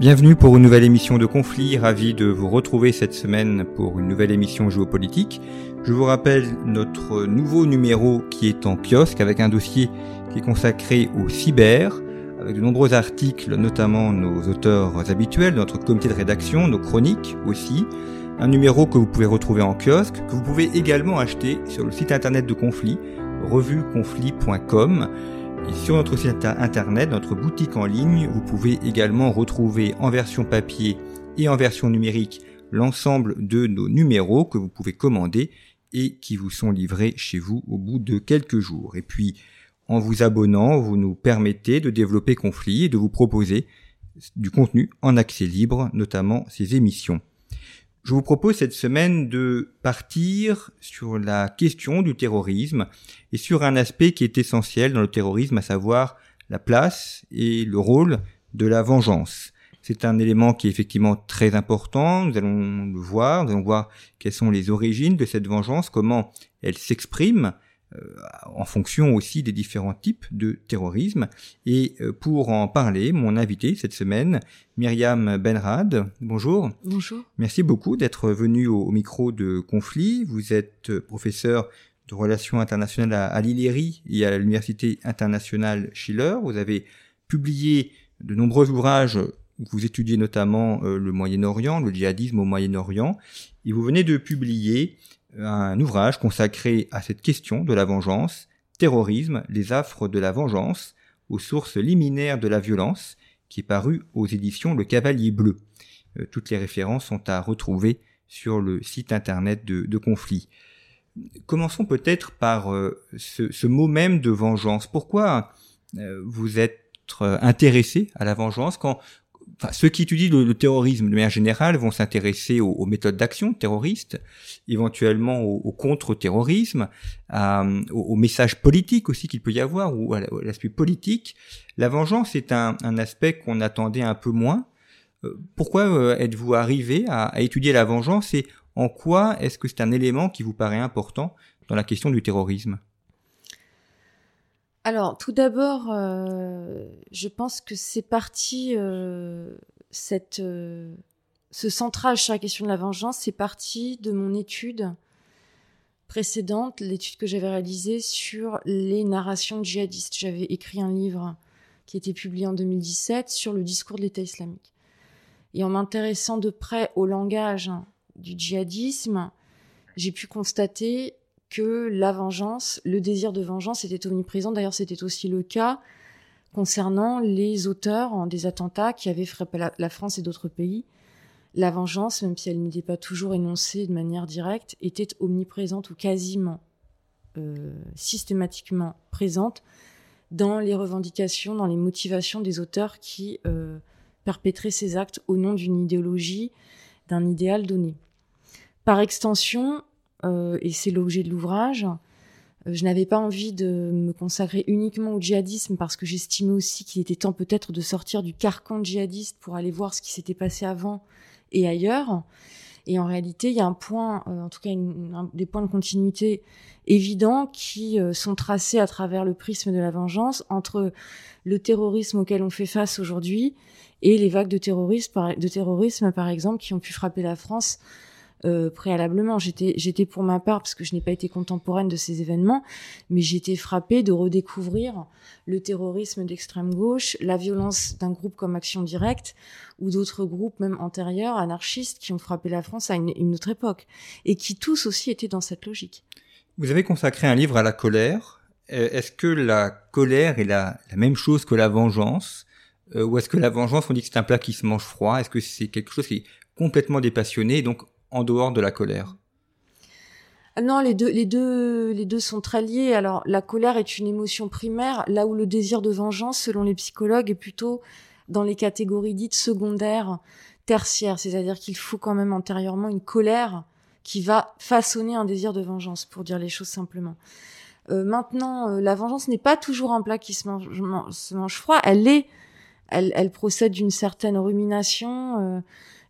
Bienvenue pour une nouvelle émission de Conflit. Ravi de vous retrouver cette semaine pour une nouvelle émission géopolitique. Je vous rappelle notre nouveau numéro qui est en kiosque avec un dossier qui est consacré au cyber avec de nombreux articles, notamment nos auteurs habituels, notre comité de rédaction, nos chroniques aussi. Un numéro que vous pouvez retrouver en kiosque, que vous pouvez également acheter sur le site internet de Conflit, revueconflit.com. Sur notre site internet, notre boutique en ligne, vous pouvez également retrouver en version papier et en version numérique l'ensemble de nos numéros que vous pouvez commander et qui vous sont livrés chez vous au bout de quelques jours. Et puis, en vous abonnant, vous nous permettez de développer Conflit et de vous proposer du contenu en accès libre, notamment ces émissions. Je vous propose cette semaine de partir sur la question du terrorisme et sur un aspect qui est essentiel dans le terrorisme, à savoir la place et le rôle de la vengeance. C'est un élément qui est effectivement très important, nous allons le voir, nous allons voir quelles sont les origines de cette vengeance, comment elle s'exprime, en fonction aussi des différents types de terrorisme. Et euh, pour en parler, mon invité cette semaine, Myriam Benrad. Bonjour. Bonjour. Merci beaucoup d'être venu au, micro de Conflit. Vous êtes professeur de relations internationales à, à et à l'Université internationale Schiller. Vous avez publié de nombreux ouvrages vous étudiez notamment euh, le Moyen-Orient, le djihadisme au Moyen-Orient, et vous venez de publier un ouvrage consacré à cette question de la vengeance, Terrorisme, les affres de la vengeance, aux sources liminaires de la violence, qui est paru aux éditions Le Cavalier Bleu. Euh, toutes les références sont à retrouver sur le site internet de, Conflit. Commençons peut-être par euh, ce, mot même de vengeance. Pourquoi euh, vous êtes intéressé à la vengeance quand enfin, ceux qui étudient le, terrorisme de manière générale vont s'intéresser aux, méthodes d'action terroristes, éventuellement au, contre-terrorisme, au, message politique aussi qu'il peut y avoir, ou à l'aspect politique. La vengeance est un, aspect qu'on attendait un peu moins. Euh, pourquoi euh, êtes-vous arrivé à, à étudier la vengeance et en quoi est-ce que c'est un élément qui vous paraît important dans la question du terrorisme? Alors, tout d'abord, euh, je pense que c'est parti, euh, euh, ce centrage sur la question de la vengeance, c'est parti de mon étude précédente, l'étude que j'avais réalisée sur les narrations djihadistes. J'avais écrit un livre qui était publié en 2017 sur le discours de l'État islamique. Et en m'intéressant de près au langage du djihadisme, j'ai pu constater que la vengeance, le désir de vengeance était omniprésent. D'ailleurs, c'était aussi le cas concernant les auteurs des attentats qui avaient frappé la, France et d'autres pays. La vengeance, même si elle n'était pas toujours énoncée de manière directe, était omniprésente ou quasiment euh, systématiquement présente dans les revendications, dans les motivations des auteurs qui euh, perpétraient ces actes au nom d'une idéologie, d'un idéal donné. Par extension, et c'est l'objet de l'ouvrage. Euh, je n'avais pas envie de me consacrer uniquement au djihadisme parce que j'estimais aussi qu'il était temps peut-être de sortir du carcan djihadiste pour aller voir ce qui s'était passé avant et ailleurs. Et en réalité, il y a un point, euh, en tout cas des points de continuité évidents qui sont tracés à travers le prisme de la vengeance entre le terrorisme auquel on fait face aujourd'hui et les vagues de de terrorisme, par exemple, qui ont pu frapper la France euh, préalablement. J'étais, j'étais pour ma part, parce que je n'ai pas été contemporaine de ces événements, mais j'étais frappée de redécouvrir le terrorisme d'extrême gauche, la violence d'un groupe comme Action Directe, ou d'autres groupes même antérieurs, anarchistes, qui ont frappé la France à une, autre époque, et qui tous aussi étaient dans cette logique. Vous avez consacré un livre à la colère. Euh, est-ce que la colère est la, la même chose que la vengeance? Euh, Ou est-ce que la vengeance, on dit que c'est un plat qui se mange froid? Est-ce que c'est quelque chose qui est complètement dépassionné, donc en dehors de la colère Ah non, les deux, les deux, les deux sont très liés. Alors, la colère est une émotion primaire, là où le désir de vengeance, selon les psychologues, est plutôt dans les catégories dites secondaires, tertiaires. C'est-à-dire qu'il faut quand même antérieurement une colère qui va façonner un désir de vengeance, pour dire les choses simplement. Euh, maintenant, euh, la vengeance n'est pas toujours un plat qui se mange, froid. Elle est, elle, elle procède d'une certaine rumination, euh,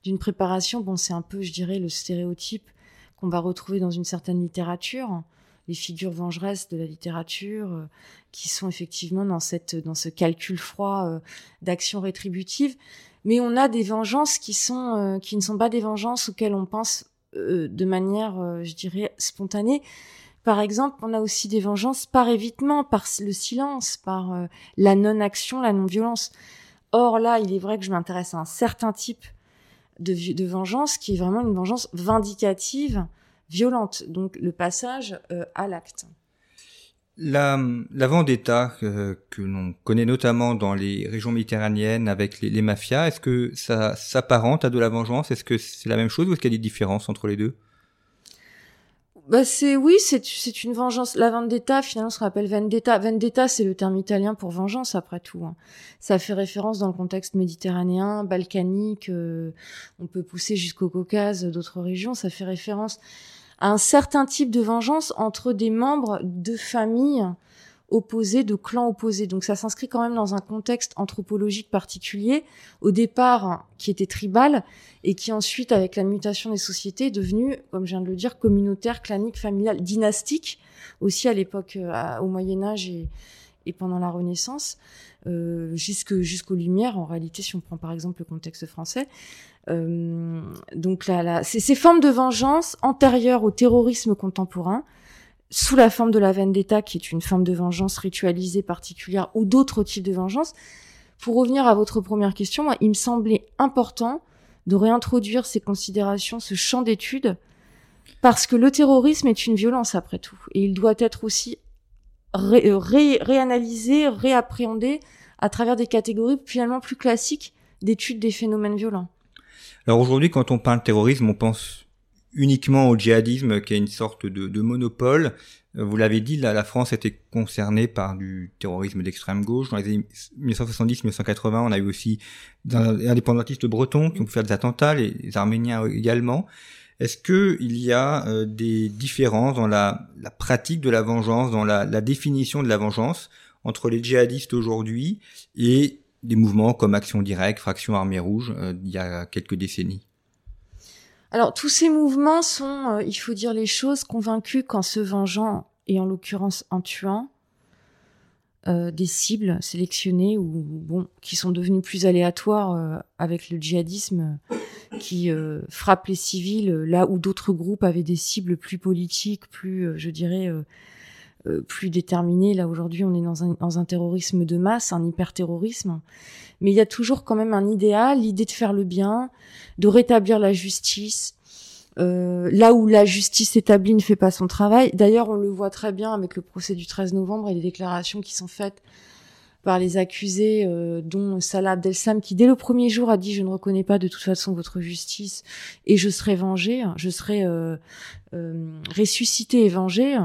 d'une préparation. Bon, c'est un peu, je dirais, le stéréotype qu'on va retrouver dans une certaine littérature, les figures vengeresses de la littérature, euh, qui sont effectivement dans cette, dans ce calcul froid euh, d'action rétributive. Mais on a des vengeances qui sont, euh, qui ne sont pas des vengeances auxquelles on pense de manière, je dirais, spontanée. Par exemple, on a aussi des vengeances par évitement, par le silence, par la non-action, la non-violence. Or là, il est vrai que je m'intéresse à un certain type de, vengeance qui est vraiment une vengeance vindicative, violente. Donc le passage euh, à l'acte. La, la vendetta que, que l'on connaît notamment dans les régions méditerranéennes avec les, les mafias, est-ce que ça s'apparente à de la vengeance? Est-ce que c'est la même chose ou est-ce qu'il y a des différences entre les deux? Bah c'est oui, c'est c'est une vengeance. La vendetta, finalement, se rappelle vendetta. Vendetta, c'est le terme italien pour vengeance, après tout. Hein. Ça fait référence dans le contexte méditerranéen, balkanique. Euh, on peut pousser jusqu'au Caucase, d'autres régions. Ça fait référence à un certain type de vengeance entre des membres de familles opposés, de clans opposés. Donc ça s'inscrit quand même dans un contexte anthropologique particulier, au départ qui était tribal, et qui ensuite, avec la mutation des sociétés, est devenu, comme je viens de le dire, communautaire, clanique, familial, dynastique, aussi à l'époque, euh, au Moyen Âge et, pendant la Renaissance, euh, jusque jusqu'aux Lumières. En réalité, si on prend par exemple le contexte français, euh, donc là, là, c'est ces formes de vengeance antérieures au terrorisme contemporain sous la forme de la vendetta, qui est une forme de vengeance ritualisée particulière, ou d'autres types de vengeance. Pour revenir à votre première question, il me semblait important de réintroduire ces considérations, ce champ d'études, parce que le terrorisme est une violence après tout, et il doit être aussi ré réanalysé, réappréhendé à travers des catégories finalement plus classiques d'études des phénomènes violents. Alors aujourd'hui, quand on parle de terrorisme, on pense uniquement au djihadisme qui est une sorte de, monopole. Euh, vous l'avez dit, la France était concernée par du terrorisme d'extrême gauche. Dans les années 1970-1980, on a eu aussi des indépendantistes bretons qui ont pu faire des attentats, les, Arméniens également. Est-ce que il y a euh, des différences dans la, pratique de la vengeance, dans la, la définition de la vengeance entre les djihadistes aujourd'hui et des mouvements comme Action Directe, Fraction Armée Rouge, euh, il y a quelques décennies? Alors tous ces mouvements sont, euh, il faut dire les choses, convaincus qu'en se vengeant et en l'occurrence en tuant euh, des cibles sélectionnées ou bon qui sont devenues plus aléatoires euh, avec le djihadisme qui frappe les civils là où d'autres groupes avaient des cibles plus politiques, plus je dirais plus déterminées. Là aujourd'hui on est dans un, dans un terrorisme de masse, un hyper-terrorisme mais il y a toujours quand même un idéal, l'idée de faire le bien, de rétablir la justice. Euh, là où la justice établie ne fait pas son travail. D'ailleurs, on le voit très bien avec le procès du 13 novembre et les déclarations qui sont faites par les accusés, euh, dont Salah Abdel-Sam, qui dès le premier jour a dit je ne reconnais pas de toute façon votre justice et je serai vengé, je serai euh, euh ressuscité et vengé.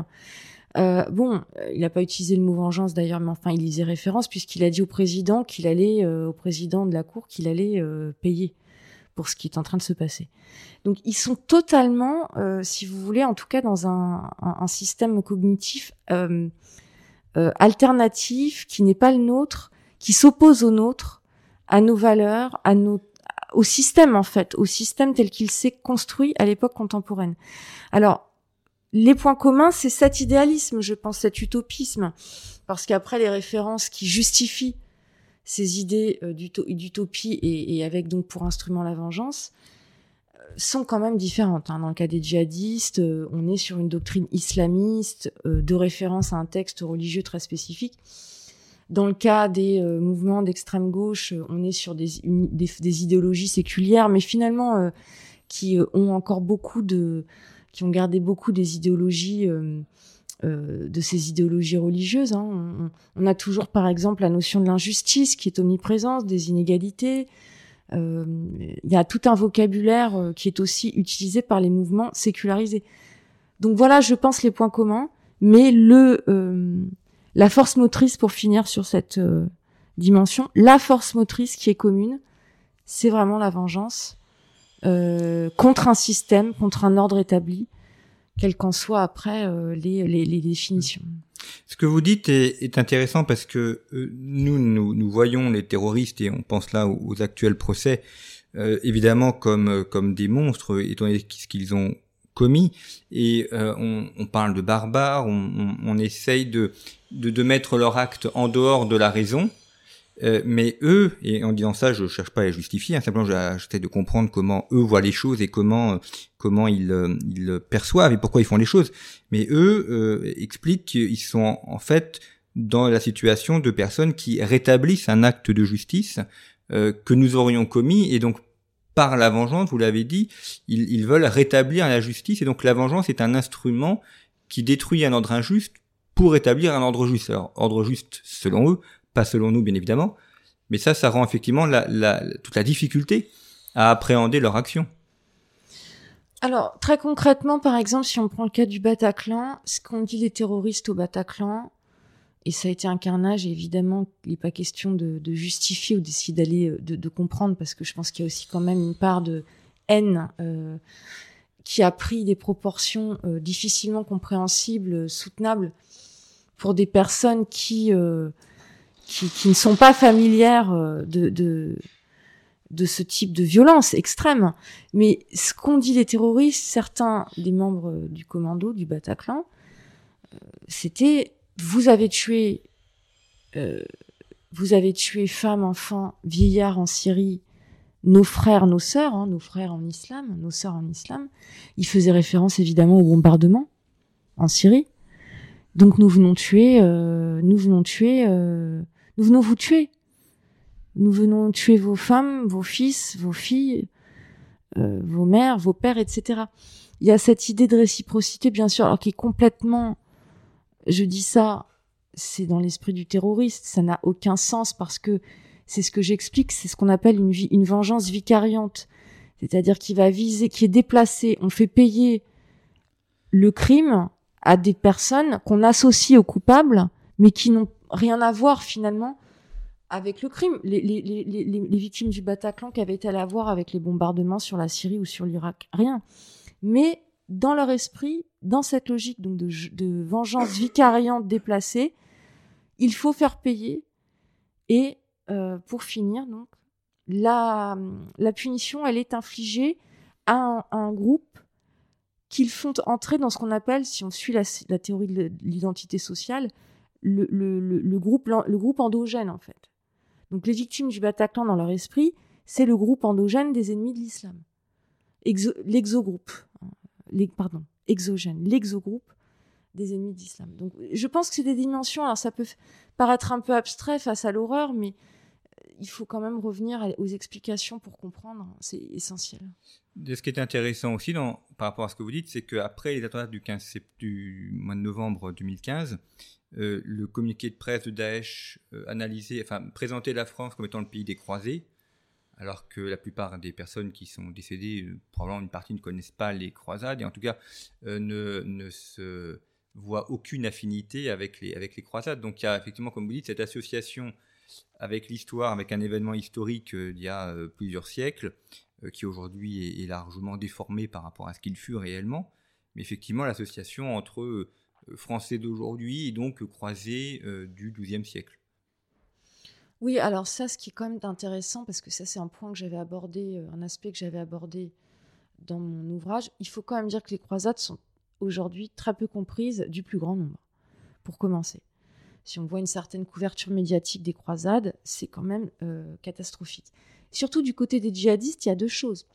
Euh, bon, il n'a pas utilisé le mot vengeance d'ailleurs, mais enfin, il y faisait référence puisqu'il a dit au président qu'il allait, euh, au président de la cour, qu'il allait euh, payer pour ce qui est en train de se passer. Donc, ils sont totalement, si vous voulez, en tout cas dans un, un, système cognitif alternatif qui n'est pas le nôtre, qui s'oppose au nôtre, à nos valeurs, à nos au système en fait, au système tel qu'il s'est construit à l'époque contemporaine. Alors, les points communs, c'est cet idéalisme, je pense, cet utopisme. Parce qu'après, les références qui justifient ces idées euh, d'utopie et, avec donc pour instrument la vengeance euh, sont quand même différentes. Hein. Dans le cas des djihadistes, euh, on est sur une doctrine islamiste de référence à un texte religieux très spécifique. Dans le cas des mouvements d'extrême gauche, on est sur des, des, idéologies séculières, mais finalement qui ont encore beaucoup de, qui ont gardé beaucoup des idéologies, euh, euh, de ces idéologies religieuses. Hein. On, a toujours, par exemple, la notion de l'injustice qui est omniprésente, des inégalités. Euh, il y a tout un vocabulaire qui est aussi utilisé par les mouvements sécularisés. Donc voilà, je pense les points communs, mais le la force motrice pour finir sur cette dimension, la force motrice qui est commune, c'est vraiment la vengeance euh, contre un système, contre un ordre établi, quelles qu'en soient après euh, les, les, les, définitions. Ce que vous dites est, est intéressant parce que euh, nous, nous, nous voyons les terroristes et on pense là aux, actuels procès euh, évidemment comme comme des monstres étant donné ce qu'ils ont commis et on, on, parle de barbares, on, on, on essaye de, de, de mettre leur acte en dehors de la raison euh, mais eux, et en disant ça, je cherche pas à justifier, hein, simplement j'essaie de comprendre comment eux voient les choses et comment euh, comment ils, euh, ils perçoivent et pourquoi ils font les choses. Mais eux expliquent qu'ils sont en fait dans la situation de personnes qui rétablissent un acte de justice que nous aurions commis et donc par la vengeance, vous l'avez dit, ils, ils veulent rétablir la justice et donc la vengeance est un instrument qui détruit un ordre injuste pour établir un ordre juste. Alors, ordre juste, selon eux, selon nous bien évidemment, mais ça, ça rend effectivement la, toute la difficulté à appréhender leur action. Alors, très concrètement, par exemple, si on prend le cas du Bataclan, ce qu'ont dit les terroristes au Bataclan, et ça a été un carnage, évidemment, il n'est pas question de, justifier ou d'essayer d'aller, euh, de, comprendre, parce que je pense qu'il y a aussi quand même une part de haine euh, qui a pris des proportions euh, difficilement compréhensibles, soutenables, pour des personnes qui qui, ne sont pas familières euh, de, de, de ce type de violence extrême. Mais ce qu'ont dit les terroristes, certains des membres du commando du Bataclan, euh, c'était vous avez tué, euh, vous avez tué femmes, enfants, vieillards en Syrie, nos frères, nos sœurs, hein, nos frères en islam, nos sœurs en islam. Ils faisaient référence évidemment au bombardement en Syrie. Donc nous venons tuer, euh, nous venons tuer euh, nous venons vous tuer. Nous venons tuer vos femmes, vos fils, vos filles, euh, vos mères, vos pères, etc. Il y a cette idée de réciprocité, bien sûr, alors qui est complètement, je dis ça, c'est dans l'esprit du terroriste, ça n'a aucun sens parce que c'est ce que j'explique, c'est ce qu'on appelle une, une vengeance vicariante, c'est-à-dire qui va viser, qui est déplacée. On fait payer le crime à des personnes qu'on associe aux coupables, mais qui n'ont rien à voir finalement avec le crime. Les, victimes du Bataclan qui avaient-elles à voir avec les bombardements sur la Syrie ou sur l'Irak Rien. Mais dans leur esprit, dans cette logique donc de, vengeance vicariante déplacée, il faut faire payer. Et euh, pour finir, donc, la, la punition, elle est infligée à un, groupe qu'ils font entrer dans ce qu'on appelle, si on suit la théorie de l'identité sociale, le, le, le, groupe, le groupe endogène, en fait. Donc les victimes du Bataclan dans leur esprit, c'est le groupe endogène des ennemis de l'islam. l'exogroupe, pardon, exogène, l'exogroupe des ennemis d'islam. Donc je pense que c'est des dimensions, alors ça peut paraître un peu abstrait face à l'horreur, mais euh, il faut quand même revenir aux explications pour comprendre, c'est essentiel. ce qui est intéressant aussi par rapport à ce que vous dites, c'est qu'après les attentats du, 15, du mois de novembre 2015, euh, le communiqué de presse de Daesh euh, enfin présentait la France comme étant le pays des croisés, alors que la plupart des personnes qui sont décédées, euh, probablement une partie ne connaissent pas les croisades et en tout cas ne, ne se voient aucune affinité avec les, avec les croisades. Donc il y a effectivement, comme vous dites, cette association avec l'histoire, avec un événement historique d'il y a plusieurs siècles, qui aujourd'hui est, largement déformé par rapport à ce qu'il fut réellement. Mais effectivement, l'association entre français d'aujourd'hui et donc croisé euh, du XIIe siècle. Oui, alors ça, ce qui est quand même intéressant, parce que ça c'est un point que j'avais abordé, euh, un aspect que j'avais abordé dans mon ouvrage, il faut quand même dire que les croisades sont aujourd'hui très peu comprises du plus grand nombre, pour commencer. Si on voit une certaine couverture médiatique des croisades, c'est quand même euh, catastrophique. Surtout du côté des djihadistes, il y a deux choses.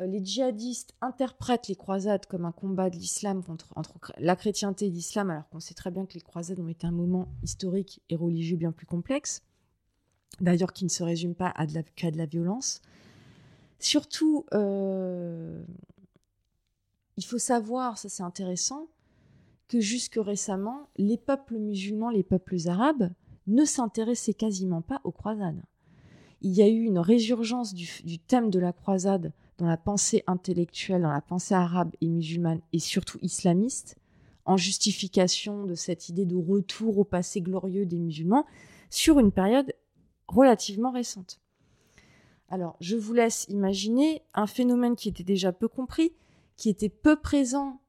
Euh, les djihadistes interprètent les croisades comme un combat de l'islam contre entre la chrétienté et l'islam, alors qu'on sait très bien que les croisades ont été un moment historique et religieux bien plus complexe, d'ailleurs qui ne se résume pas à de la, qu'à de la violence. Surtout, euh, il faut savoir, ça c'est intéressant, que jusque récemment, les peuples musulmans, les peuples arabes, ne s'intéressaient quasiment pas aux croisades. Il y a eu une résurgence du thème de la croisade dans la pensée intellectuelle, dans la pensée arabe et musulmane, et surtout islamiste, en justification de cette idée de retour au passé glorieux des musulmans, sur une période relativement récente. Alors, je vous laisse imaginer un phénomène qui était déjà peu compris, qui était peu présent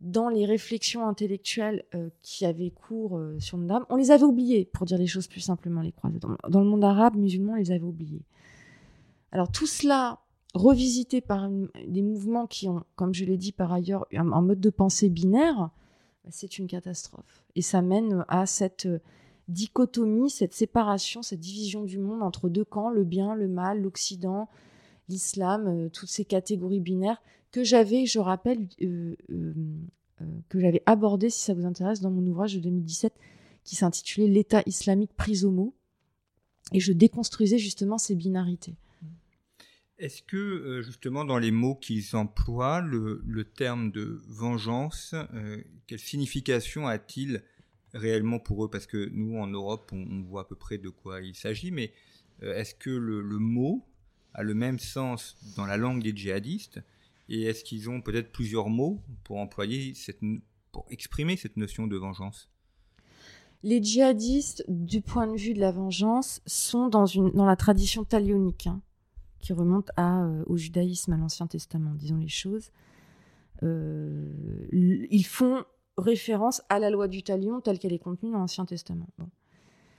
dans les réflexions intellectuelles euh, qui avaient cours euh, sur le dame. On les avait oubliés, pour dire les choses plus simplement, les croisés. Dans, le monde arabe, musulman, on les avait oubliés. Alors, tout cela revisité par des mouvements qui ont, comme je l'ai dit par ailleurs, un, mode de pensée binaire, c'est une catastrophe. Et ça mène à cette euh, dichotomie, cette séparation, cette division du monde entre deux camps, le bien, le mal, l'Occident, l'islam, euh, toutes ces catégories binaires que j'avais, je rappelle, euh, que j'avais abordé, si ça vous intéresse, dans mon ouvrage de 2017 qui s'intitulait L'État islamique pris au mot. Et je déconstruisais justement ces binarités. Est-ce que euh, justement dans les mots qu'ils emploient, le, terme de vengeance, euh, quelle signification a-t-il réellement pour eux? Parce que nous, en Europe, on, voit à peu près de quoi il s'agit, mais euh, est-ce que le, mot a le même sens dans la langue des djihadistes? Et est-ce qu'ils ont peut-être plusieurs mots pour employer cette, pour exprimer cette notion de vengeance? Les djihadistes, du point de vue de la vengeance, sont dans, une, dans la tradition talionique. Hein qui remonte à, euh, au judaïsme, à l'Ancien Testament, disons les choses. Euh, ils font référence à la loi du talion telle qu'elle est contenue dans l'Ancien Testament.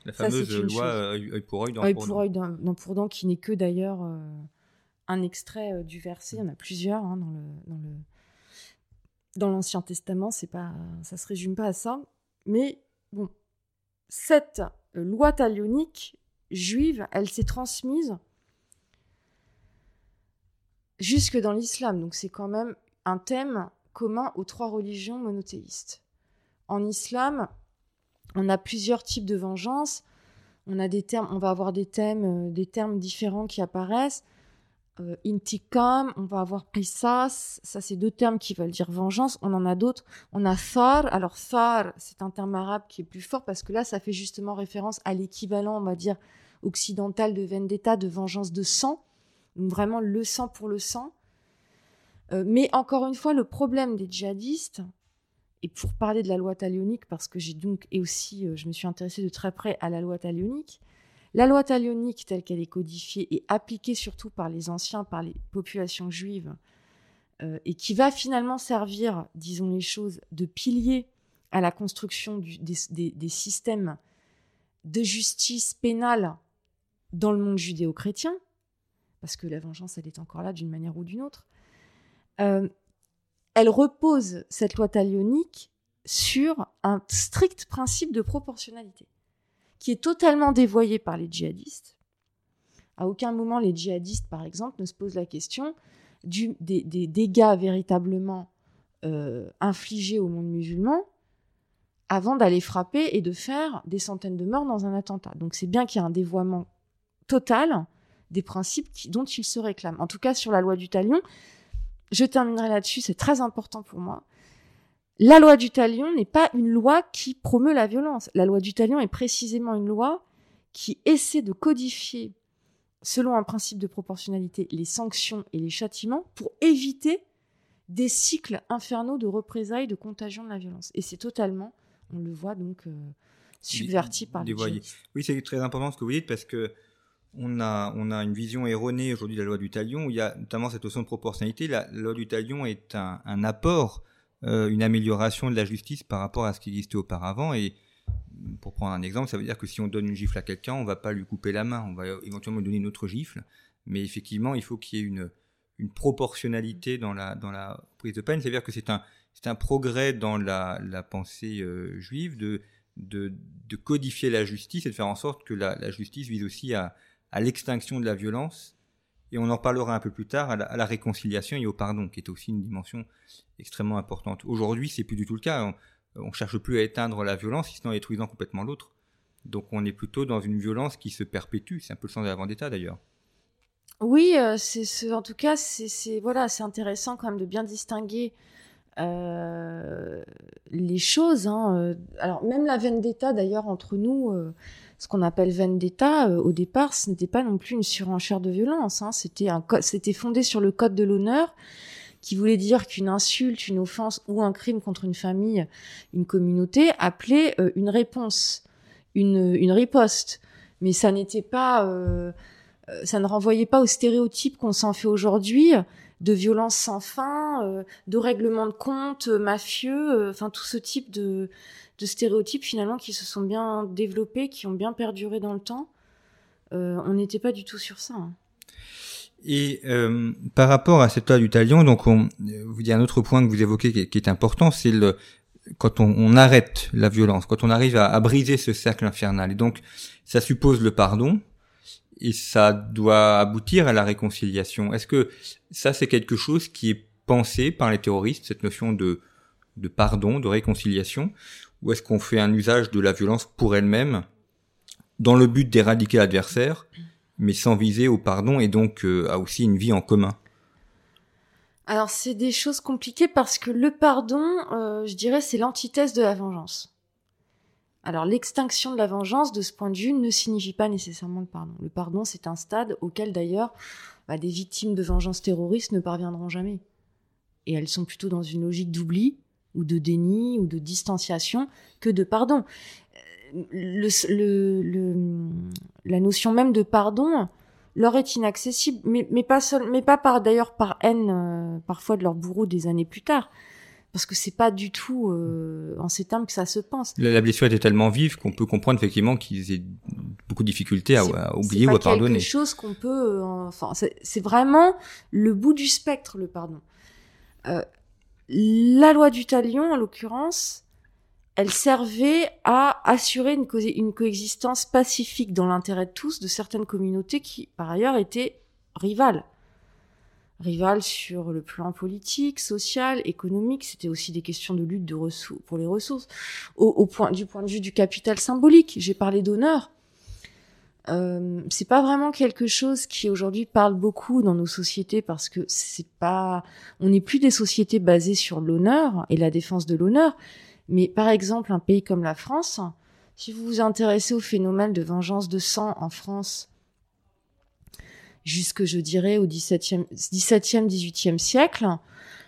La fameuse loi œil pour œil, dent pour dent. pour dent, qui n'est que d'ailleurs euh, un extrait du verset. Il y en a plusieurs hein, dans le dans le dans l'Ancien Testament. C'est pas, ça se résume pas à ça. Mais bon, cette loi talionique juive, elle s'est transmise jusque dans l'islam. Donc c'est quand même un thème commun aux trois religions monothéistes. En islam, on a plusieurs types de vengeance. On a des termes, on va avoir des thèmes, euh, des termes différents qui apparaissent. Euh, intikam, on va avoir qisas, ça c'est deux termes qui veulent dire vengeance. On en a d'autres. On a thar. Alors thar, c'est un terme arabe qui est plus fort parce que là, ça fait justement référence à l'équivalent, on va dire, occidental de vendetta, de vengeance de sang vraiment le sang pour le sang. Euh, mais encore une fois, le problème des djihadistes, et pour parler de la loi talionique, parce que j'ai donc, et aussi, euh, je me suis intéressée de très près à la loi talionique, la loi talionique telle qu'elle est codifiée et appliquée surtout par les anciens, par les populations juives, euh, et qui va finalement servir, disons les choses, de pilier à la construction des, systèmes de justice pénale dans le monde judéo-chrétien, parce que la vengeance, elle est encore là d'une manière ou d'une autre. Euh, elle repose, cette loi talionique, sur un strict principe de proportionnalité, qui est totalement dévoyé par les djihadistes. À aucun moment, les djihadistes, par exemple, ne se posent la question des, dégâts véritablement euh, infligés au monde musulman avant d'aller frapper et de faire des centaines de morts dans un attentat. Donc c'est bien qu'il y a un dévoiement total des principes dont il se réclame. En tout cas, sur la loi du talion, je terminerai là-dessus, c'est très important pour moi. La loi du talion n'est pas une loi qui promeut la violence. La loi du talion est précisément une loi qui essaie de codifier, selon un principe de proportionnalité, les sanctions et les châtiments pour éviter des cycles infernaux de représailles, de contagion de la violence. Et c'est totalement, on le voit donc, euh, subverti par les Oui, c'est très important ce que vous dites parce que on a, on a une vision erronée aujourd'hui de la loi du talion, il y a notamment cette notion de proportionnalité. La, loi du talion est un, apport, euh, une amélioration de la justice par rapport à ce qui existait auparavant. Et pour prendre un exemple, ça veut dire que si on donne une gifle à quelqu'un, on va pas lui couper la main, on va éventuellement lui donner une autre gifle. Mais effectivement, il faut qu'il y ait une, une proportionnalité dans la, dans la prise de peine. C'est-à-dire que c'est un, c'est un progrès dans la, la pensée euh, juive de, de, codifier la justice et de faire en sorte que la justice vise aussi à, à l'extinction de la violence, et on en parlera un peu plus tard, à la, réconciliation et au pardon, qui est aussi une dimension extrêmement importante. Aujourd'hui, c'est plus du tout le cas. On, ne cherche plus à éteindre la violence, sinon en détruisant complètement l'autre. Donc on est plutôt dans une violence qui se perpétue. C'est un peu le sens de la vendetta d'ailleurs. Oui, euh, c'est en tout cas c'est voilà c'est intéressant quand même de bien distinguer euh, les choses. Hein, euh, alors même la vendetta, d'ailleurs, entre nous, euh, ce qu'on appelle vendetta, euh, au départ, ce n'était pas non plus une surenchère de violence. Hein, c'était c'était fondé sur le code de l'honneur, qui voulait dire qu'une insulte, une offense ou un crime contre une famille, une communauté, appelait une réponse, une, une riposte. Mais ça n'était pas, ça ne renvoyait pas aux stéréotypes qu'on s'en fait aujourd'hui de violence sans fin, euh, de règlement de compte euh, mafieux, euh, enfin tout ce type de, de stéréotypes finalement qui se sont bien développés, qui ont bien perduré dans le temps. Euh, on n'était pas du tout sur ça. hein. Et euh, par rapport à cette loi du talion, donc on, euh, vous dit un autre point que vous évoquez qui est, important, c'est le quand on, arrête la violence, quand on arrive à briser ce cercle infernal. Et donc ça suppose le pardon et ça doit aboutir à la réconciliation. Est-ce que ça c'est quelque chose qui est pensé par les terroristes, cette notion de pardon, de réconciliation, ou est-ce qu'on fait un usage de la violence pour elle-même dans le but d'éradiquer l'adversaire mais sans viser au pardon et donc euh, a aussi une vie en commun? Alors c'est des choses compliquées parce que le pardon, euh, je dirais, c'est l'antithèse de la vengeance. Alors l'extinction de la vengeance, de ce point de vue, ne signifie pas nécessairement le pardon. Le pardon, c'est un stade auquel d'ailleurs bah, des victimes de vengeance terroriste ne parviendront jamais. Et elles sont plutôt dans une logique d'oubli ou de déni ou de distanciation que de pardon. Euh, la notion même de pardon leur est inaccessible, mais pas par d'ailleurs par haine euh, parfois de leur bourreau des années plus tard, parce que c'est pas du tout euh, en ces termes que ça se pense. La, la blessure était tellement vive qu'on peut comprendre effectivement qu'ils aient beaucoup de difficultés à, C'est- à c'est oublier ou à pardonner. quelque chose qu'on peut, euh, enfin, c'est c'est vraiment le bout du spectre le pardon. Euh, la loi du talion, en l'occurrence, elle servait à assurer une, co- une coexistence pacifique dans l'intérêt de tous de certaines communautés qui, par ailleurs, étaient rivales. Rivales sur le plan politique, social, économique. C'était aussi des questions de lutte de ressou- pour les ressources. Au, au point, du point de vue du capital symbolique, j'ai parlé d'honneur. Euh, c'est pas vraiment quelque chose qui aujourd'hui parle beaucoup dans nos sociétés parce que c'est pas, on n'est plus des sociétés basées sur l'honneur et la défense de l'honneur, mais par exemple un pays comme la France, si vous vous intéressez au phénomène de vengeance de sang en France, jusque je dirais au 17e, 17e 18e siècle,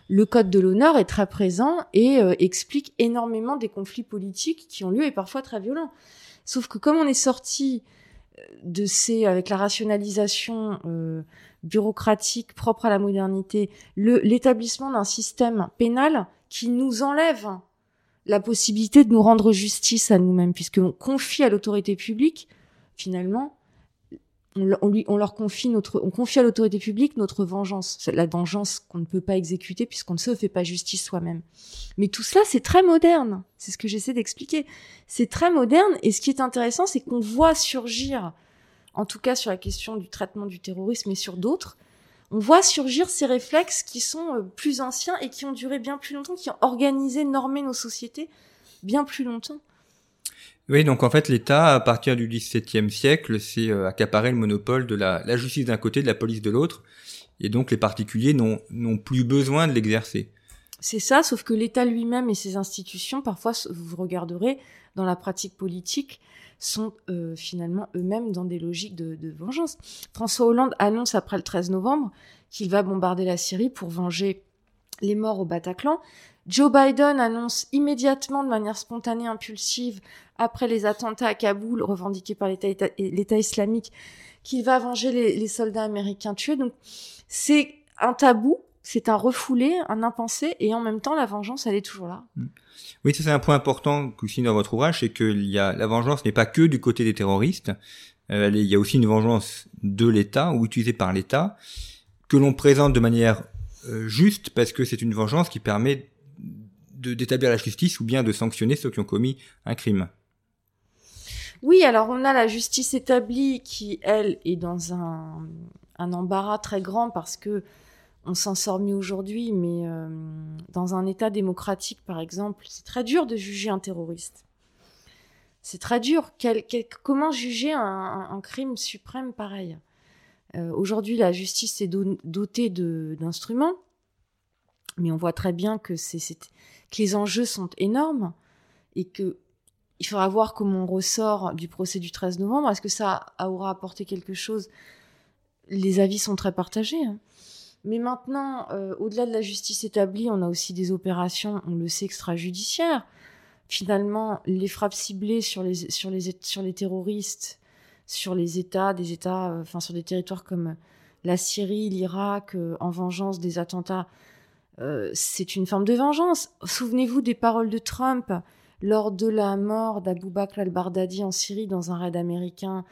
le code de l'honneur est très présent et euh, explique énormément des conflits politiques qui ont lieu et parfois très violents. Sauf que comme on est sorti de ces, avec la rationalisation euh, bureaucratique propre à la modernité, l'établissement d'un système pénal qui nous enlève la possibilité de nous rendre justice à nous-mêmes, puisqu'on confie à l'autorité publique, finalement, on, lui, on leur confie notre, on confie à l'autorité publique notre vengeance, la vengeance qu'on ne peut pas exécuter puisqu'on ne se fait pas justice soi-même. Mais tout cela, c'est très moderne. C'est ce que j'essaie d'expliquer. C'est très moderne et ce qui est intéressant, c'est qu'on voit surgir, en tout cas sur la question du traitement du terrorisme et sur d'autres, on voit surgir ces réflexes qui sont euh, plus anciens et qui ont duré bien plus longtemps, qui ont organisé, normé nos sociétés bien plus longtemps. Oui, donc en fait, l'État, à partir du XVIIe siècle, s'est euh, accaparé le monopole de la, justice d'un côté, de la police de l'autre, et donc les particuliers n'ont n'ont plus besoin de l'exercer. C'est ça, sauf que l'État lui-même et ses institutions, parfois, vous regarderez, dans la pratique politique, sont euh, finalement eux-mêmes dans des logiques de, de vengeance. François Hollande annonce après le 13 novembre qu'il va bombarder la Syrie pour venger les morts au Bataclan. Joe Biden annonce immédiatement, de manière spontanée, impulsive, après les attentats à Kaboul revendiqués par l'État islamique, qu'il va venger les, soldats américains tués. Donc c'est un tabou, c'est un refoulé, un impensé, et en même temps la vengeance, elle est toujours là. Oui, ça c'est un point important que dans votre ouvrage, c'est que y a, la vengeance n'est pas que du côté des terroristes. Euh, il y a aussi une vengeance de l'État ou utilisée par l'État que l'on présente de manière euh, juste parce que c'est une vengeance qui permet d'établir la justice ou bien de sanctionner ceux qui ont commis un crime. Oui, alors on a la justice établie qui, elle, est dans un, embarras très grand parce que on s'en sort mieux aujourd'hui, mais euh, dans un État démocratique, par exemple, c'est très dur de juger un terroriste. C'est très dur. Quel- comment juger un, crime suprême pareil? Euh, Aujourd'hui, la justice est do- dotée d'instruments. Mais on voit très bien que, c'est, que les enjeux sont énormes et que il faudra voir comment on ressort du procès du 13 novembre. Est-ce que ça aura apporté quelque chose? Les avis sont très partagés. Hein. Mais maintenant, euh, au-delà de la justice établie, on a aussi des opérations, on le sait, extrajudiciaires. Finalement, les frappes ciblées sur les terroristes, sur les États, des États, euh, enfin sur des territoires comme la Syrie, l'Irak, euh, en vengeance des attentats, c'est une forme de vengeance. Souvenez-vous des paroles de Trump lors de la mort d'Abou Bakr al-Baghdadi en Syrie dans un raid américain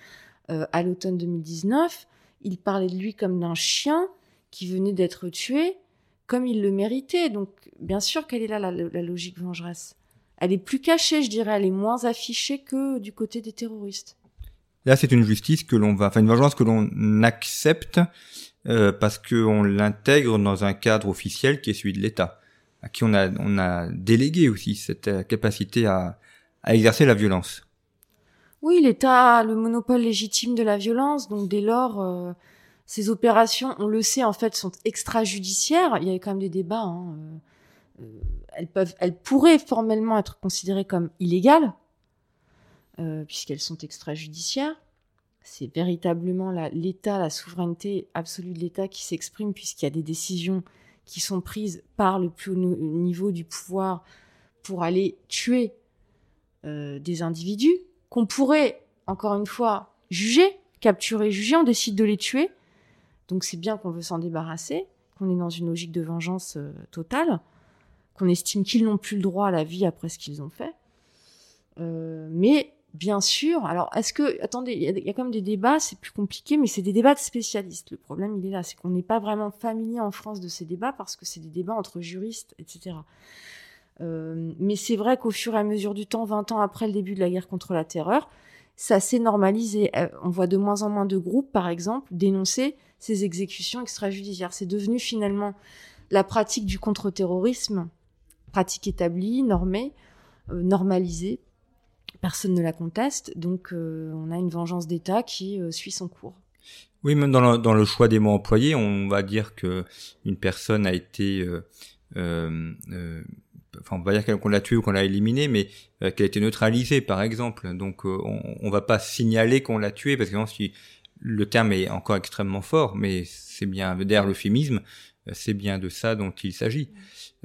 à l'automne 2019. Il parlait de lui comme d'un chien qui venait d'être tué comme il le méritait. Donc, bien sûr qu'elle est là, la, logique vengeresse. Elle est plus cachée, je dirais, elle est moins affichée que du côté des terroristes. Là, c'est une justice que l'on va, enfin une vengeance que l'on accepte euh, parce qu'on l'intègre dans un cadre officiel qui est celui de l'État, à qui on a, on a délégué aussi cette euh, capacité à, exercer la violence. Oui, l'État a le monopole légitime de la violence, donc dès lors, euh, ces opérations, on le sait, en fait, sont extrajudiciaires. Il y a quand même des débats. Hein, elles, peuvent, elles pourraient formellement être considérées comme illégales, puisqu'elles sont extrajudiciaires. C'est véritablement l'État, la, souveraineté absolue de l'État qui s'exprime, puisqu'il y a des décisions qui sont prises par le plus haut niveau du pouvoir pour aller tuer des individus, qu'on pourrait, encore une fois, juger, capturer, juger, on décide de les tuer, donc c'est bien qu'on veut s'en débarrasser, qu'on est dans une logique de vengeance euh, totale, qu'on estime qu'ils n'ont plus le droit à la vie après ce qu'ils ont fait. Euh, mais bien sûr, alors est-ce que, attendez, il y, a quand même des débats, c'est plus compliqué, mais c'est des débats de spécialistes. Le problème, il est là, c'est qu'on n'est pas vraiment familier en France de ces débats parce que c'est des débats entre juristes, etc. Euh, mais c'est vrai qu'au fur et à mesure du temps, 20 ans après le début de la guerre contre la terreur, ça s'est normalisé. On voit de moins en moins de groupes, par exemple, dénoncer ces exécutions extrajudiciaires. C'est devenu finalement la pratique du contre-terrorisme, pratique établie, normée, euh, normalisée. Personne ne la conteste, donc euh, on a une vengeance d'État qui euh, suit son cours. Oui, même dans le, choix des mots employés, on va dire que une personne a été, enfin, on va dire qu'on l'a tuée ou qu'on l'a éliminée, mais qu'elle a été neutralisée, par exemple. Donc, on, on va pas signaler qu'on l'a tuée parce que le terme est encore extrêmement fort, mais c'est bien, derrière l'euphémisme, c'est bien de ça dont il s'agit.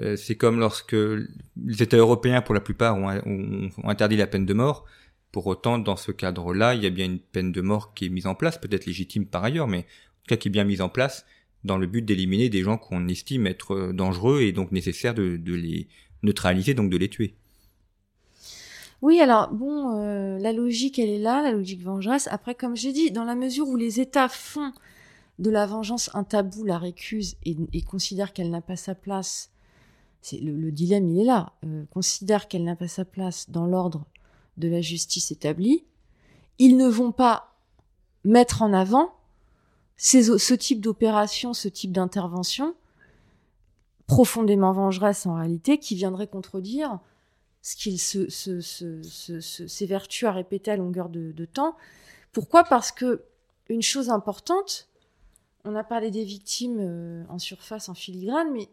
Euh, c'est comme lorsque les États européens, pour la plupart, ont, interdit la peine de mort. Pour autant, dans ce cadre-là, il y a bien une peine de mort qui est mise en place, peut-être légitime par ailleurs, mais en tout cas qui est bien mise en place dans le but d'éliminer des gens qu'on estime être dangereux et donc nécessaire de les neutraliser, donc de les tuer. Oui, alors bon, euh, la logique, elle est là, la logique vengeresse. Après, comme j'ai dit, dans la mesure où les États font de la vengeance un tabou, la récusent et, considèrent qu'elle n'a pas sa place, c'est le, dilemme, il est là, euh, considèrent qu'elle n'a pas sa place dans l'ordre de la justice établie, ils ne vont pas mettre en avant ce type d'opération, ce type d'intervention profondément vengeresse en réalité, qui viendrait contredire ce qu'il se, s'évertue à répéter à longueur de, temps. Pourquoi? Parce que une chose importante, on a parlé des victimes euh, en surface, en filigrane, mais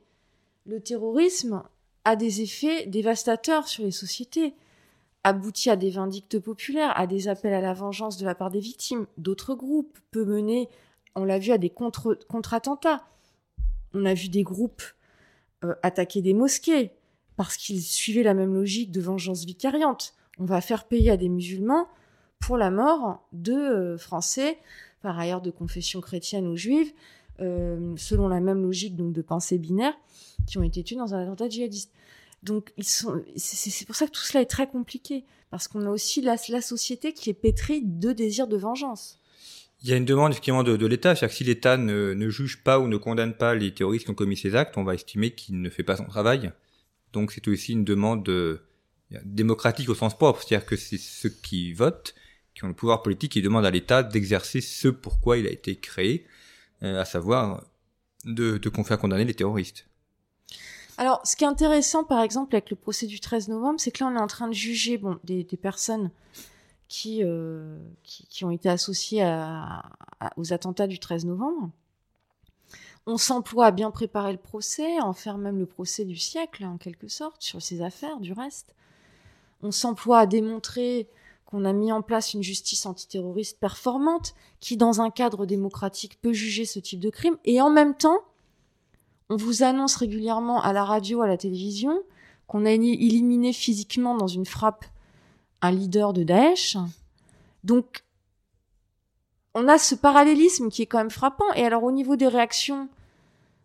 le terrorisme a des effets dévastateurs sur les sociétés, aboutit à des vindictes populaires, à des appels à la vengeance de la part des victimes. D'autres groupes peut mener, on l'a vu, à des contre-attentats. on a vu des groupes euh, attaquer des mosquées, parce qu'ils suivaient la même logique de vengeance vicariante. On va faire payer à des musulmans pour la mort de euh, Français, par ailleurs de confession chrétienne ou juive, euh, selon la même logique donc de pensée binaire, qui ont été tués dans un attentat djihadiste. Donc ils sont, c'est pour ça que tout cela est très compliqué, parce qu'on a aussi la, la, société qui est pétrie de désirs de vengeance. Il y a une demande effectivement de, de l'État, c'est-à-dire que si l'État ne, ne, juge pas ou ne condamne pas les terroristes qui ont commis ces actes, on va estimer qu'il ne fait pas son travail. Donc c'est aussi une demande euh, démocratique au sens propre, c'est-à-dire que c'est ceux qui votent, qui ont le pouvoir politique, qui demandent à l'État d'exercer ce pourquoi il a été créé, euh, à savoir de, de faire condamner les terroristes. Alors, ce qui est intéressant, par exemple, avec le procès du 13 novembre, c'est que là, on est en train de juger bon, des, personnes qui, euh, qui, qui, ont été associées aux attentats du 13 novembre. On s'emploie à bien préparer le procès, à en faire même le procès du siècle, en quelque sorte, sur ces affaires, du reste. On s'emploie à démontrer qu'on a mis en place une justice antiterroriste performante, qui, dans un cadre démocratique, peut juger ce type de crime. Et en même temps, on vous annonce régulièrement à la radio, à la télévision, qu'on a éliminé physiquement dans une frappe un leader de Daesh. Donc, on a ce parallélisme qui est quand même frappant. Et alors, au niveau des réactions,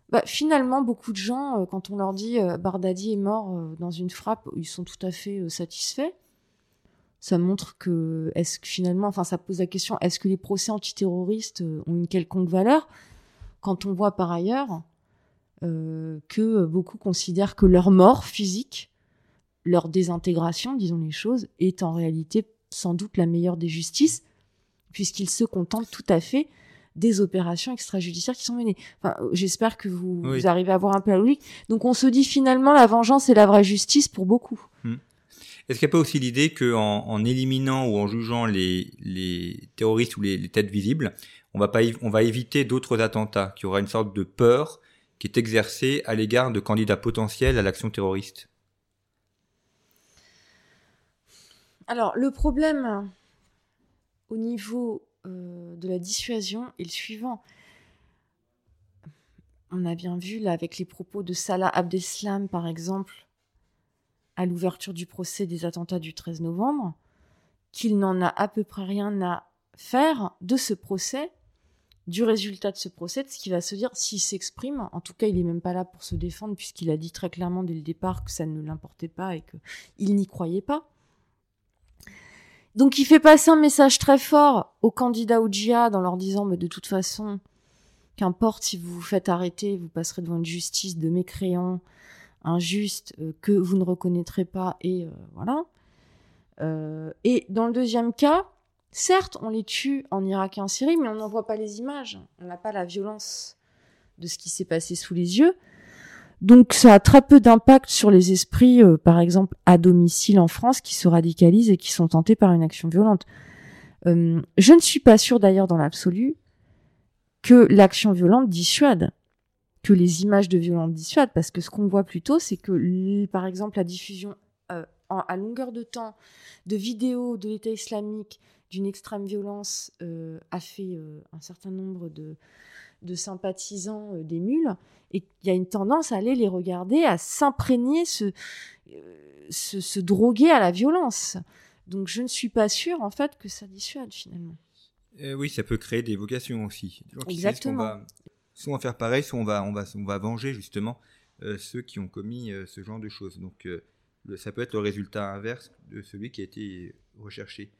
bah, finalement, beaucoup de gens, euh, quand on leur dit euh, Bardadi est mort euh, dans une frappe, ils sont tout à fait satisfaits. Ça montre que, est-ce que finalement, enfin, ça pose la question est-ce que les procès antiterroristes ont une quelconque valeur? Quand on voit par ailleurs que beaucoup considèrent que leur mort physique, leur désintégration, disons les choses, est en réalité sans doute la meilleure des justices puisqu'ils se contentent tout à fait des opérations extrajudiciaires qui sont menées. Enfin, j'espère que vous, arrivez à voir un peu la logique. Donc on se dit finalement la vengeance est la vraie justice pour beaucoup. Est-ce qu'il n'y a pas aussi l'idée qu'en en, éliminant ou en jugeant les, terroristes ou les, têtes visibles, on va, pas, on va éviter d'autres attentats, qu'il y aura une sorte de peur qui est exercée à l'égard de candidats potentiels à l'action terroriste? Alors le problème, au niveau euh, de la dissuasion est le suivant. On a bien vu là avec les propos de Salah Abdeslam par exemple à l'ouverture du procès des attentats du 13 novembre qu'il n'en a à peu près rien à faire de ce procès, du résultat de ce procès, de ce qui va se dire s'il s'exprime. En tout cas, il n'est même pas là pour se défendre puisqu'il a dit très clairement dès le départ que ça ne l'importait pas et qu'il n'y croyait pas. Donc il fait passer un message très fort aux candidats au djihad en leur disant mais de toute façon, qu'importe si vous vous faites arrêter, vous passerez devant une justice de mécréants, injuste, euh, que vous ne reconnaîtrez pas, et euh, voilà. Euh, et dans le deuxième cas, certes, on les tue en Irak et en Syrie, mais on n'en voit pas les images. On n'a pas la violence de ce qui s'est passé sous les yeux. Donc ça a très peu d'impact sur les esprits, par exemple, à domicile en France, qui se radicalisent et qui sont tentés par une action violente. Je ne suis pas sûre d'ailleurs dans l'absolu que l'action violente dissuade, que les images de violence dissuadent, parce que ce qu'on voit plutôt, c'est que, par exemple, la diffusion euh, à longueur de temps de vidéos de l'État islamique d'une extrême violence a fait un certain nombre de, de sympathisants des mules et il y a une tendance à aller les regarder, à s'imprégner, se, euh, se, droguer à la violence. Donc je ne suis pas sûre en fait que ça dissuade finalement. Euh, oui, ça peut créer des vocations aussi. Exactement. Soit on va faire pareil, soit on va, on va, on va venger justement euh, ceux qui ont commis ce genre de choses. Donc ça peut être le résultat inverse de celui qui a été recherché.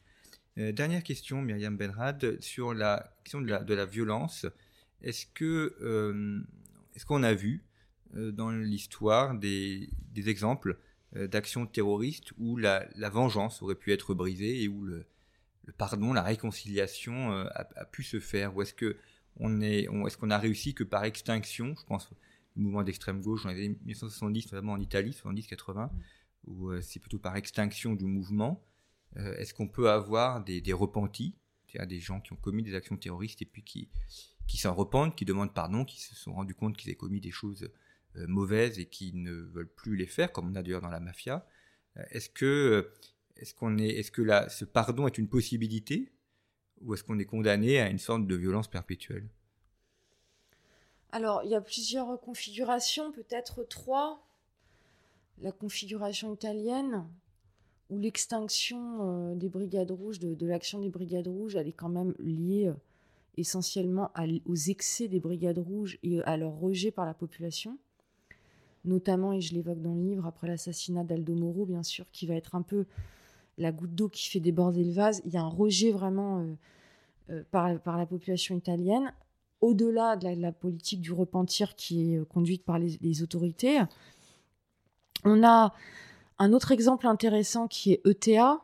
dernière question, Myriam Benrad, sur la question de la, de la violence. Est-ce que est-ce qu'on a vu euh, dans l'histoire des, exemples euh, d'actions terroristes où la, vengeance aurait pu être brisée et où le, pardon, la réconciliation euh, a, pu se faire? Ou est-ce que on est, est-ce qu'on a réussi que par extinction Je pense au mouvement d'extrême gauche dans les années 1970, notamment en Italie, 70-80, où c'est plutôt par extinction du mouvement. est-ce qu'on peut avoir des, repentis, c'est-à-dire des gens qui ont commis des actions terroristes et puis qui, qui s'en repentent, qui demandent pardon, qui se sont rendus compte qu'ils avaient commis des choses euh, mauvaises et qui ne veulent plus les faire, comme on a d'ailleurs dans la mafia? Euh, est-ce que, euh, est-ce qu'on est, est-ce que ce pardon est une possibilité ou est-ce qu'on est condamné à une sorte de violence perpétuelle? Alors, il y a plusieurs configurations, peut-être trois. La configuration italienne, où l'extinction des brigades rouges, de, l'action des brigades rouges, elle est quand même liée essentiellement aux excès des brigades rouges et à leur rejet par la population, notamment, et je l'évoque dans le livre, après l'assassinat d'Aldo Moro, bien sûr, qui va être un peu la goutte d'eau qui fait déborder le vase. Il y a un rejet vraiment euh, euh, par, la population italienne, au-delà de, la, politique du repentir qui est euh, conduite par les, autorités. On a un autre exemple intéressant qui est ETA,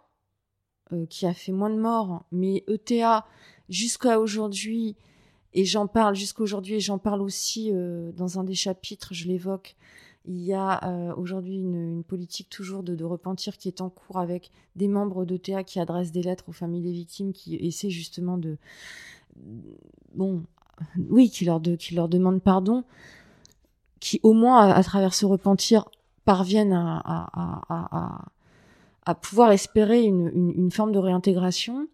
qui a fait moins de morts, mais ETA jusqu'à aujourd'hui, et j'en parle jusqu'à aujourd'hui, et j'en parle aussi dans un des chapitres, je l'évoque, il y a euh, aujourd'hui une, politique toujours de, repentir qui est en cours avec des membres d'ETA qui adressent des lettres aux familles des victimes, qui essaient justement de... Bon, oui, qui leur, de, qui leur demandent pardon, qui au moins, à, travers ce repentir, parviennent à, à, pouvoir espérer une, une, forme de réintégration.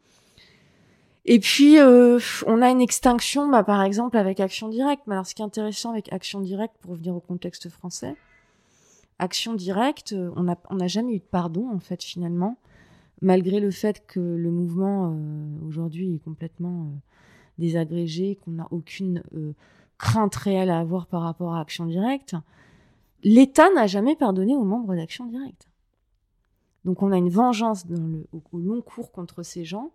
Et puis, euh, on a une extinction, bah, par exemple, avec Action Directe. Mais alors, ce qui est intéressant avec Action Directe, pour revenir au contexte français, Action Directe, euh, on n'a jamais eu de pardon, en fait, finalement, malgré le fait que le mouvement, euh, aujourd'hui, est complètement désagrégé, qu'on n'a aucune crainte réelle à avoir par rapport à Action Directe. L'État n'a jamais pardonné aux membres d'Action Directe. Donc, on a une vengeance au long cours contre ces gens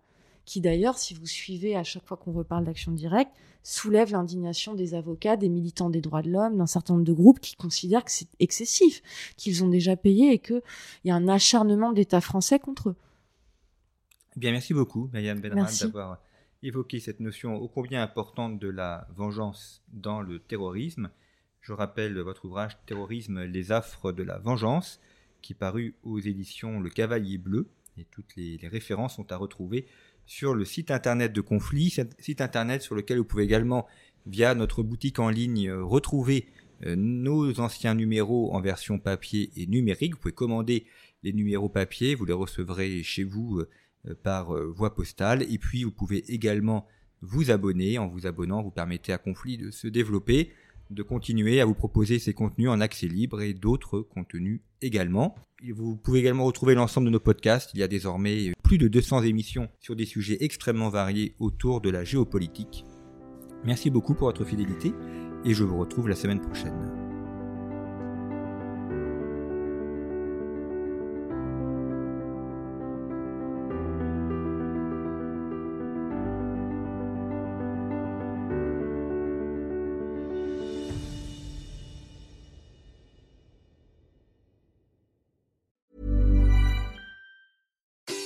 qui d'ailleurs, si vous suivez à chaque fois qu'on reparle d'action directe, soulève l'indignation des avocats, des militants des droits de l'homme, d'un certain nombre de groupes qui considèrent que c'est excessif, qu'ils ont déjà payé et qu'il y a un acharnement de l'État français contre eux. Eh bien, merci beaucoup, Myriam Benram, d'avoir évoqué cette notion ô combien importante de la vengeance dans le terrorisme. Je rappelle votre ouvrage Terrorisme, les affres de la vengeance, qui est paru aux éditions Le Cavalier Bleu, et toutes les, les références sont à retrouver sur le site internet de Conflit, site internet sur lequel vous pouvez également, via notre boutique en ligne, euh, retrouver euh, nos anciens numéros en version papier et numérique. Vous pouvez commander les numéros papier, vous les recevrez chez vous euh, par voie postale. Et puis vous pouvez également vous abonner. En vous abonnant, vous permettez à Conflit de se développer, de continuer à vous proposer ces contenus en accès libre et d'autres contenus également. Vous pouvez également retrouver l'ensemble de nos podcasts. Il y a désormais plus de 200 émissions sur des sujets extrêmement variés autour de la géopolitique. Merci beaucoup pour votre fidélité et je vous retrouve la semaine prochaine.